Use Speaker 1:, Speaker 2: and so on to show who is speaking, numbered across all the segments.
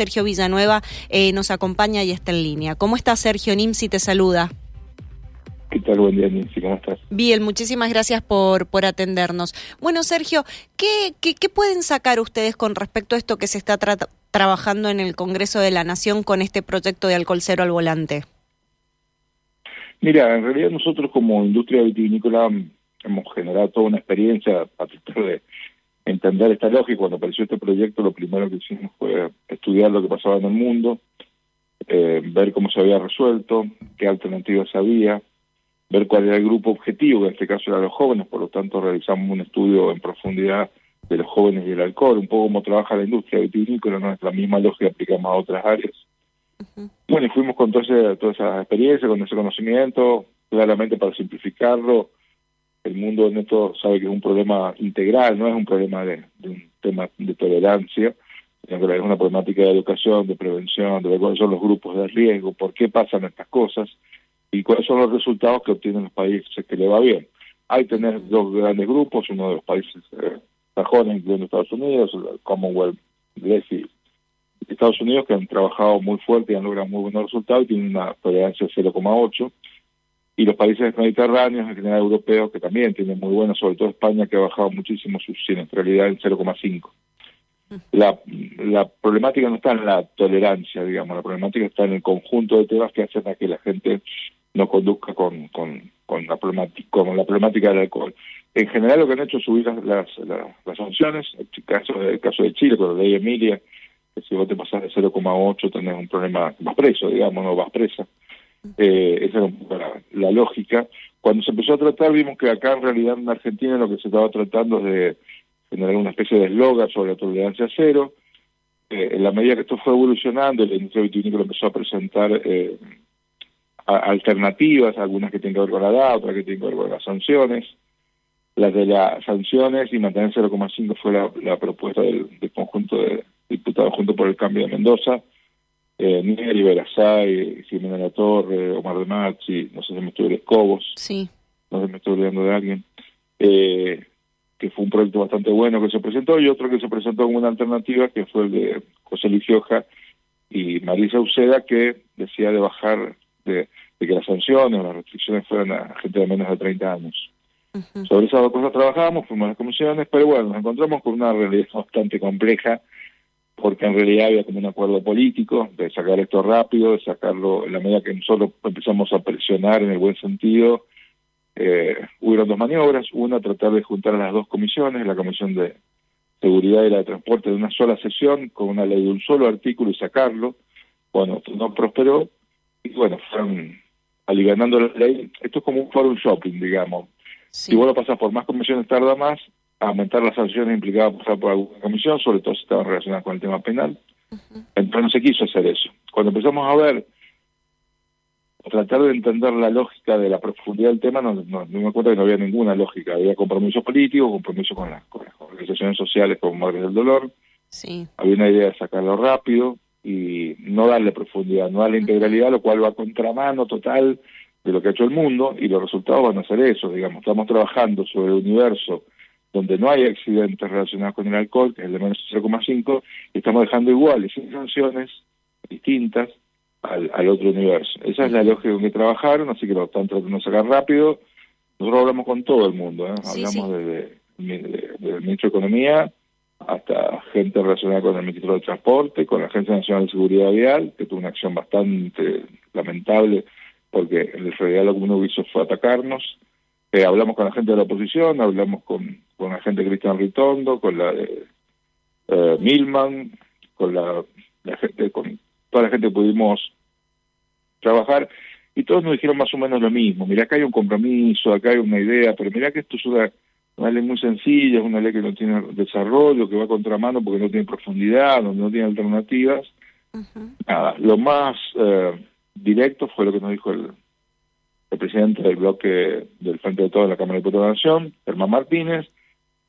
Speaker 1: Sergio Villanueva eh, nos acompaña y está en línea. ¿Cómo está Sergio? Nimsi te saluda.
Speaker 2: ¿Qué tal? Buen día, Nimsi. ¿Cómo estás?
Speaker 1: Bien, muchísimas gracias por, por atendernos. Bueno, Sergio, ¿qué, qué, pueden sacar ustedes con respecto a esto que se está trabajando en el Congreso de la Nación con este proyecto de alcohol cero al volante?
Speaker 2: Mira, en realidad nosotros como industria vitivinícola hemos generado toda una experiencia a tratar de entender esta lógica. Cuando apareció este proyecto, lo primero que hicimos fue estudiar lo que pasaba en el mundo, eh, ver cómo se había resuelto, qué alternativas había, ver cuál era el grupo objetivo, que en este caso eran los jóvenes, por lo tanto realizamos un estudio en profundidad de los jóvenes y el alcohol, un poco cómo trabaja la industria vitivinícola, no es la misma lógica aplicamos a otras áreas. Bueno, y fuimos con toda, toda esa experiencia, con ese conocimiento, claramente para simplificarlo, el mundo en esto sabe que es un problema integral, no es un problema de, un tema de tolerancia, sino que es una problemática de educación, de prevención, de cuáles son los grupos de riesgo, por qué pasan estas cosas y cuáles son los resultados que obtienen los países que le va bien. Hay tener dos grandes grupos, uno de los países eh, sajones, incluyendo Estados Unidos, el Commonwealth inglés y Estados Unidos, que han trabajado muy fuerte y han logrado muy buenos resultados y tienen una tolerancia de 0,8 y los países mediterráneos, en general europeos, que también tienen muy buenas, sobre todo España, que ha bajado muchísimo su siniestralidad en 0,5. La, la problemática no está en la tolerancia, digamos, la problemática está en el conjunto de temas que hacen a que la gente no conduzca con, con, con, la, problemática, con la problemática del alcohol. En general lo que han hecho es subir las, las, las, sanciones, el caso, el caso de Chile con la ley Emilia, que si vos te pasas de 0,8 tenés un problema, vas preso, digamos, no vas presa. Eh, esa era la, lógica. Cuando se empezó a tratar, vimos que acá en realidad en Argentina lo que se estaba tratando es de generar una especie de eslogan sobre la tolerancia cero. Eh, en la medida que esto fue evolucionando, la industria vitivinícola empezó a presentar eh, alternativas, algunas que tienen que ver con la edad, otras que tienen que ver con las sanciones. Las de las sanciones y mantener 0,5 fue la, propuesta del, del, conjunto de diputados junto por el cambio de Mendoza eh, Neri Berazay, Jimena La Torre, Omar de Machi, no sé si me estoy Escobos,
Speaker 1: sí.
Speaker 2: no sé si me estoy olvidando de alguien, eh, que fue un proyecto bastante bueno que se presentó, y otro que se presentó como una alternativa, que fue el de José Ligioja y Marisa Uceda, que decía de bajar, de, que las sanciones o las restricciones fueran a gente de menos de 30 años. Sobre esas dos cosas trabajamos, fuimos a las comisiones, pero bueno, nos encontramos con una realidad bastante compleja porque en realidad había como un acuerdo político de sacar esto rápido, de sacarlo en la medida que nosotros empezamos a presionar en el buen sentido. Eh, hubieron dos maniobras, una tratar de juntar a las dos comisiones, la comisión de seguridad y la de transporte de una sola sesión con una ley de un solo artículo y sacarlo. Bueno, no prosperó y bueno, fueron aliviando la ley. Esto es como un forum shopping, digamos. Si vos lo pasas por más comisiones tarda más, aumentar las sanciones implicadas por alguna comisión, sobre todo si estaban relacionadas con el tema penal. Entonces no se quiso hacer eso. Cuando empezamos a ver, tratar de entender la lógica de la profundidad del tema, no, no, me cuenta que no había ninguna lógica. Había compromiso político, compromiso con, las, organizaciones sociales como Madres del Dolor.
Speaker 1: Sí.
Speaker 2: Había una idea de sacarlo rápido y no darle profundidad, no darle integralidad, lo cual va a contramano total de lo que ha hecho el mundo y los resultados van a ser eso, digamos, estamos trabajando sobre el universo donde no hay accidentes relacionados con el alcohol, que es el de menos 0,5, y estamos dejando iguales, sin sanciones distintas al, al, otro universo. Esa es la lógica con que trabajaron, así que lo están tratando de sacar rápido. Nosotros hablamos con todo el mundo, ¿eh? hablamos Desde, el ministro de Economía hasta gente relacionada con el ministro de Transporte, con la Agencia Nacional de Seguridad Vial, que tuvo una acción bastante lamentable porque en realidad lo que uno hizo fue atacarnos. Eh, hablamos con la gente de la oposición, hablamos con, con la gente de Cristian Ritondo, con la de eh, Milman, con la, gente, con toda la gente que pudimos trabajar, y todos nos dijeron más o menos lo mismo. Mira, acá hay un compromiso, acá hay una idea, pero mira que esto es una, ley muy sencilla, es una ley que no tiene desarrollo, que va contramano porque no tiene profundidad, donde no tiene alternativas. Nada, lo más eh, directo fue lo que nos dijo el, el presidente del bloque del Frente de Todos de la Cámara de Diputados de la Nación, Germán Martínez,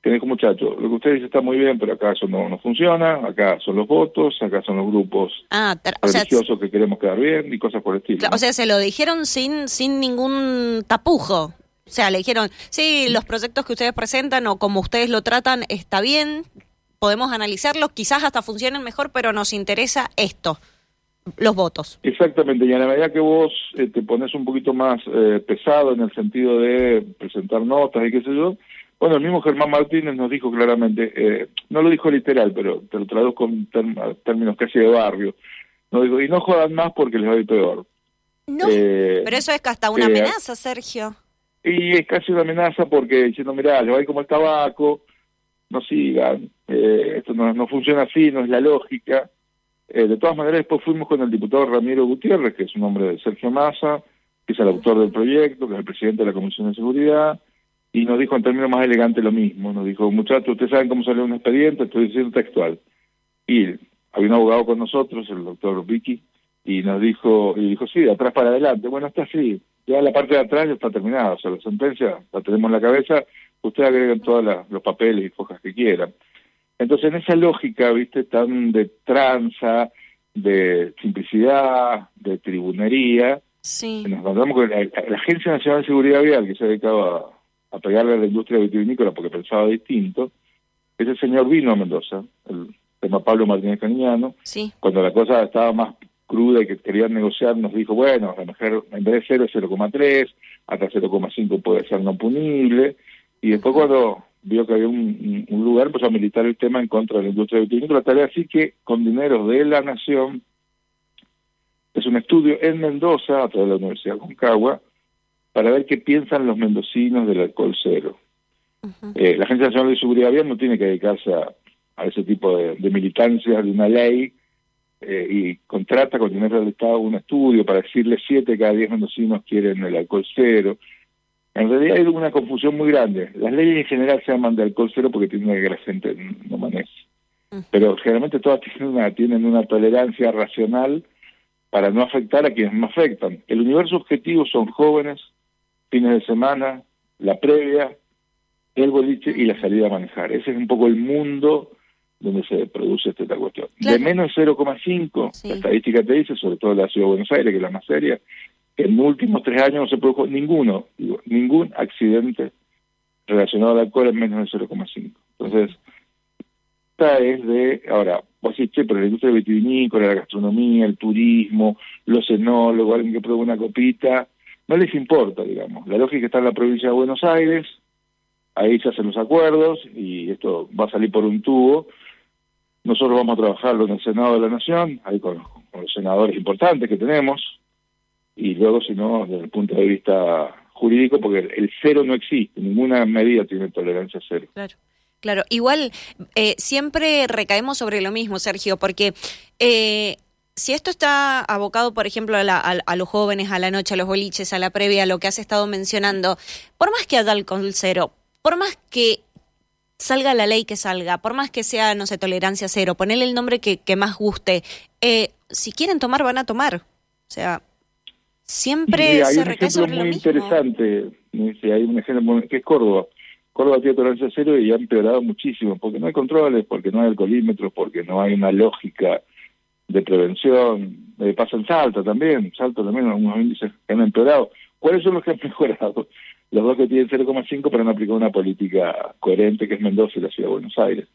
Speaker 2: que dijo, muchachos, lo que usted dice está muy bien, pero acá eso no, no funciona, acá son los votos, acá son los grupos
Speaker 1: ah,
Speaker 2: religiosos que queremos quedar bien y cosas por el estilo.
Speaker 1: O sea, se lo dijeron sin, sin ningún tapujo. O sea, le dijeron, sí, los proyectos que ustedes presentan o como ustedes lo tratan está bien, podemos analizarlos, quizás hasta funcionen mejor, pero nos interesa esto, los votos.
Speaker 2: Exactamente, y a la medida que vos eh, te pones un poquito más eh, pesado en el sentido de presentar notas y qué sé yo, bueno, el mismo Germán Martínez nos dijo claramente, eh, no lo dijo literal, pero te lo traduzco en términos casi de barrio, nos dijo, y no jodan más porque les va a ir peor.
Speaker 1: No, pero eso es hasta una amenaza, Sergio.
Speaker 2: Y es casi una amenaza porque diciendo, mira, le va a ir como el tabaco, no sigan, eh, esto no, no, funciona así, no es la lógica. Eh, de todas maneras, después fuimos con el diputado Ramiro Gutiérrez, que es un hombre de Sergio Massa, que es el autor del proyecto, que es el presidente de la Comisión de Seguridad, y nos dijo en términos más elegantes lo mismo. Nos dijo, muchachos, ustedes saben cómo salió un expediente, estoy diciendo textual. Y había un abogado con nosotros, el doctor Vicky, y nos dijo, y dijo, sí, de atrás para adelante. Bueno, está así, ya la parte de atrás ya está terminada, o sea, la sentencia la tenemos en la cabeza, ustedes agregan todos los papeles y hojas que quieran. Entonces, en esa lógica, viste, tan de tranza, de simplicidad, de tribunería,
Speaker 1: sí.
Speaker 2: nos encontramos con la, Agencia Nacional de Seguridad Vial, que se dedicaba a, pegarle a la industria vitivinícola porque pensaba distinto, ese señor vino a Mendoza, el tema Pablo Martínez Cañano,
Speaker 1: sí.
Speaker 2: cuando la cosa estaba más cruda y que querían negociar, nos dijo, bueno, a lo mejor en vez de 0 es 0,3, hasta 0,5 puede ser no punible. Y después cuando vio que había un, lugar, pues a militar el tema en contra de la industria vitivinícola. Tal así que con dinero de la Nación, es un estudio en Mendoza, a través de la Universidad Concagua, para ver qué piensan los mendocinos del alcohol cero. Eh, la Agencia Nacional de Seguridad Vial no tiene que dedicarse a, ese tipo de, de militancia de una ley eh, y contrata con dinero del Estado un estudio para decirle siete cada diez mendocinos quieren el alcohol cero. En realidad hay una confusión muy grande. Las leyes en general se llaman de alcohol cero porque tienen que la gente no maneje. Pero generalmente todas tienen una, tienen una tolerancia racional para no afectar a quienes no afectan. El universo objetivo son jóvenes, fines de semana, la previa, el boliche y la salida a manejar. Ese es un poco el mundo donde se produce esta cuestión. De menos 0,5, la estadística te dice, sobre todo en la ciudad de Buenos Aires, que es la más seria, en los últimos tres años no se produjo ninguno, ningún accidente relacionado al alcohol en menos de 0,5. Entonces, esta es de, ahora, vos decís, che, pero la industria vitivinícola, la gastronomía, el turismo, los enólogos, alguien que prueba una copita, no les importa, digamos. La lógica está en la provincia de Buenos Aires, ahí se hacen los acuerdos y esto va a salir por un tubo, nosotros vamos a trabajarlo en el Senado de la Nación, ahí con, los senadores importantes que tenemos, y luego, si no, desde el punto de vista jurídico, porque el, cero no existe, ninguna medida tiene tolerancia cero.
Speaker 1: Claro. Claro, igual eh, siempre recaemos sobre lo mismo, Sergio, porque eh, si esto está abocado, por ejemplo, a, a, los jóvenes, a la noche, a los boliches, a la previa, a lo que has estado mencionando, por más que haya alcohol cero, por más que salga la ley que salga, por más que sea, no sé, tolerancia cero, ponele el nombre que, que más guste, eh, si quieren tomar, van a tomar. O sea, siempre se recae sobre
Speaker 2: muy interesante, hay un ejemplo que es Córdoba. Córdoba tiene tolerancia cero y ha empeorado muchísimo, porque no hay controles, porque no hay alcoholímetros, porque no hay una lógica de prevención. Eh, pasa en Salta también, Salta también, algunos índices que han empeorado. ¿Cuáles son los que han mejorado? los dos que tienen 0,5 pero no aplicar una política coherente que es Mendoza y la Ciudad de Buenos Aires.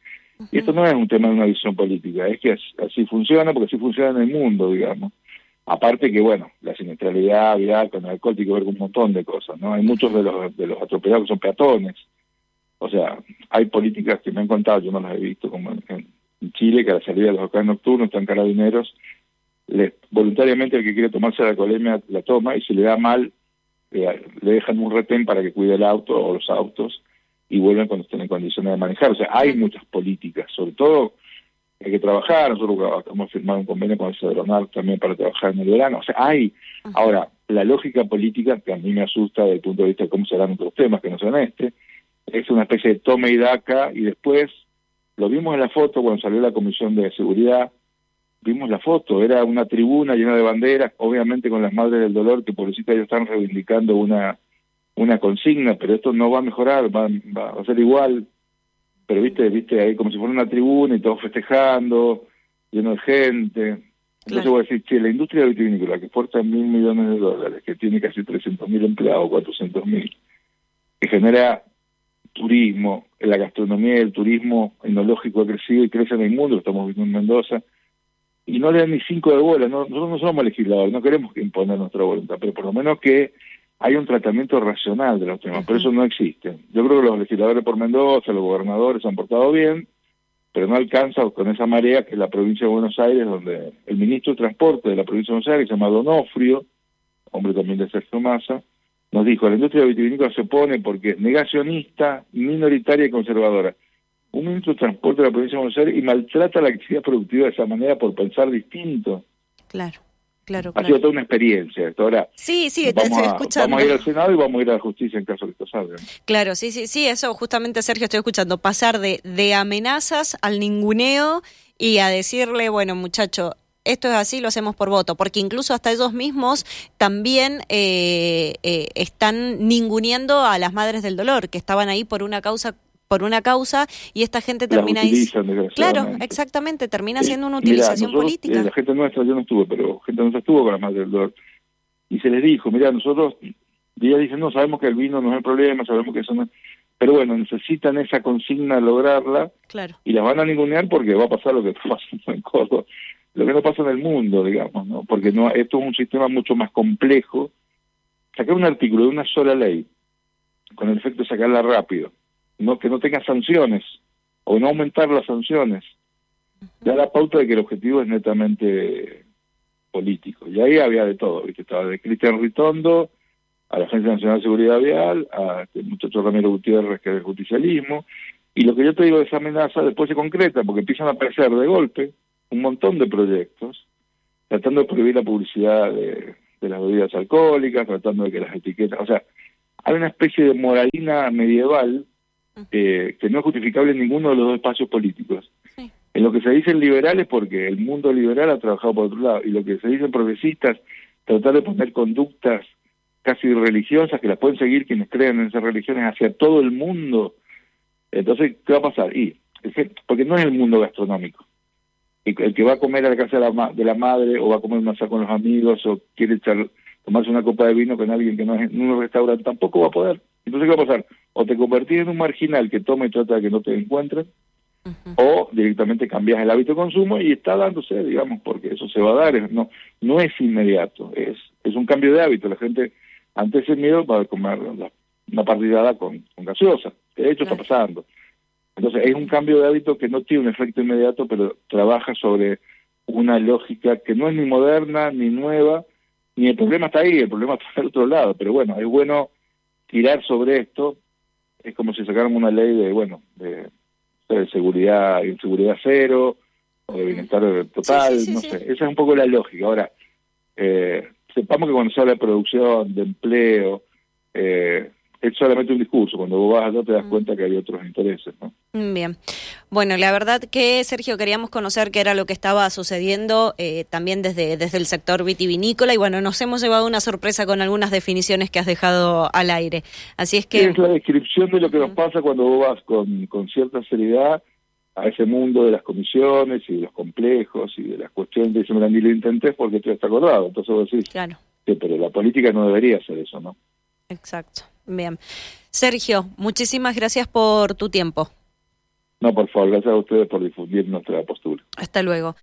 Speaker 2: Y esto no es un tema de una visión política, es que así, funciona porque así funciona en el mundo, digamos. Aparte que, bueno, la siniestralidad vial con el alcohol tiene que ver con un montón de cosas, ¿no? Hay muchos de los, de los atropellados que son peatones. O sea, hay políticas que me han contado, yo no las he visto, como en, Chile, que a la salida de los locales nocturnos están carabineros, les, voluntariamente el que quiere tomarse la colemia la toma y si le da mal le dejan un retén para que cuide el auto o los autos y vuelven cuando estén en condiciones de manejar. O sea, hay muchas políticas, sobre todo hay que trabajar, nosotros hemos firmado un convenio con el Cedronar también para trabajar en el verano, o sea, hay. Ahora, la lógica política, que a mí me asusta desde el punto de vista de cómo serán otros temas que no son este, es una especie de tome y daca, y después, lo vimos en la foto cuando salió la Comisión de Seguridad, vimos la foto, era una tribuna llena de banderas, obviamente con las madres del dolor, que pobrecita ya están reivindicando una, una consigna, pero esto no va a mejorar, va, va a ser igual, pero viste, viste ahí como si fuera una tribuna y todos festejando, lleno de gente. Entonces voy a decir, che, la industria vitivinícola que fuerza mil millones de dólares, que tiene casi 300 mil empleados, 400 mil, que genera turismo, la gastronomía y el turismo enológico ha crecido y crece en el mundo, lo estamos viendo en Mendoza, y no le dan ni cinco de bola. No, nosotros no somos legisladores, no queremos imponer nuestra voluntad, pero por lo menos que hay un tratamiento racional de los temas, pero eso no existe. Yo creo que los legisladores por Mendoza, los gobernadores han portado bien, pero no alcanza con esa marea que es la provincia de Buenos Aires, donde el ministro de Transporte de la provincia de Buenos Aires, se llama Donofrio, hombre también de Sergio Massa, nos dijo, la industria vitivinícola se opone porque negacionista, minoritaria y conservadora un ministro de Transporte de la provincia de Buenos Aires y maltrata la actividad productiva de esa manera por pensar distinto.
Speaker 1: Claro. Claro,
Speaker 2: ha sido toda una experiencia. Ahora
Speaker 1: sí, sí,
Speaker 2: vamos, a, vamos a ir al Senado y vamos a ir a la justicia en caso de que esto salga.
Speaker 1: Claro, sí, sí, sí, eso justamente, Sergio, estoy escuchando. Pasar de, de amenazas al ninguneo y a decirle, bueno, muchacho, esto es así, lo hacemos por voto, porque incluso hasta ellos mismos también eh, eh, están ninguneando a las madres del dolor, que estaban ahí por una causa por una causa y esta gente termina claro exactamente termina siendo una utilización política
Speaker 2: eh, la gente nuestra yo no estuve pero gente nuestra estuvo con la madre del dolor y se les dijo mira nosotros y ella dice no sabemos que el vino no es el problema sabemos que eso no pero bueno necesitan esa consigna lograrla
Speaker 1: claro.
Speaker 2: y las van a ningunear porque va a pasar lo que está pasando en Córdoba lo que no pasa en el mundo digamos no porque no esto es un sistema mucho más complejo. Sacar un artículo de una sola ley con el efecto de sacarla rápido no que no tenga sanciones o no aumentar las sanciones. Ya la pauta de que el objetivo es netamente político. Y ahí había de todo, ¿viste? Estaba de Cristian Ritondo a la Agencia Nacional de Seguridad Vial, a este muchacho Ramiro Gutiérrez, que es el justicialismo, y lo que yo te digo de esa amenaza después se concreta, porque empiezan a aparecer de golpe un montón de proyectos, tratando de prohibir la publicidad de, de las bebidas alcohólicas, tratando de que las etiquetas, o sea, hay una especie de moralina medieval eh, que no es justificable en ninguno de los dos espacios políticos. En lo que se dicen liberales, porque el mundo liberal ha trabajado por otro lado, y lo que se dicen progresistas, tratar de poner conductas casi religiosas que las pueden seguir quienes creen en esas religiones hacia todo el mundo. Entonces, ¿qué va a pasar? Y, porque no es el mundo gastronómico. El, que va a comer a la casa de la, de la madre o va a comer un asado con los amigos o quiere echar, tomarse una copa de vino con alguien que no es en un restaurante tampoco va a poder. Entonces, ¿qué va a pasar? O te convertís en un marginal que toma y trata de que no te encuentren, o directamente cambias el hábito de consumo y está dándose, digamos, porque eso se va a dar, no no es inmediato, es es un cambio de hábito. La gente, ante ese miedo, va a comer una partidada con, con gaseosa. De hecho, está pasando. Entonces, es un cambio de hábito que no tiene un efecto inmediato, pero trabaja sobre una lógica que no es ni moderna, ni nueva, ni el problema está ahí, el problema está del otro lado. Pero bueno, es bueno tirar sobre esto es como si sacáramos una ley de, bueno, de, de seguridad, inseguridad cero, o de bienestar total, no sé. Esa es un poco la lógica. Ahora, eh, sepamos que cuando se habla de producción, de empleo, eh, es solamente un discurso. Cuando vos vas allá te das mm. cuenta que hay otros intereses, ¿no?
Speaker 1: Bien. Bueno, la verdad que, Sergio, queríamos conocer qué era lo que estaba sucediendo eh, también desde, desde el sector vitivinícola y bueno, nos hemos llevado una sorpresa con algunas definiciones que has dejado al aire. Así es que...
Speaker 2: Es la descripción de lo que nos pasa cuando vos vas con, con cierta seriedad a ese mundo de las comisiones y de los complejos y de las cuestiones de ese ni lo intenté porque tú está acordado. Entonces vos decís,
Speaker 1: claro.
Speaker 2: pero la política no debería hacer eso, ¿no?
Speaker 1: Exacto. Bien. Sergio, muchísimas gracias por tu tiempo.
Speaker 2: No, por favor, gracias a ustedes por difundir nuestra postura.
Speaker 1: Hasta luego.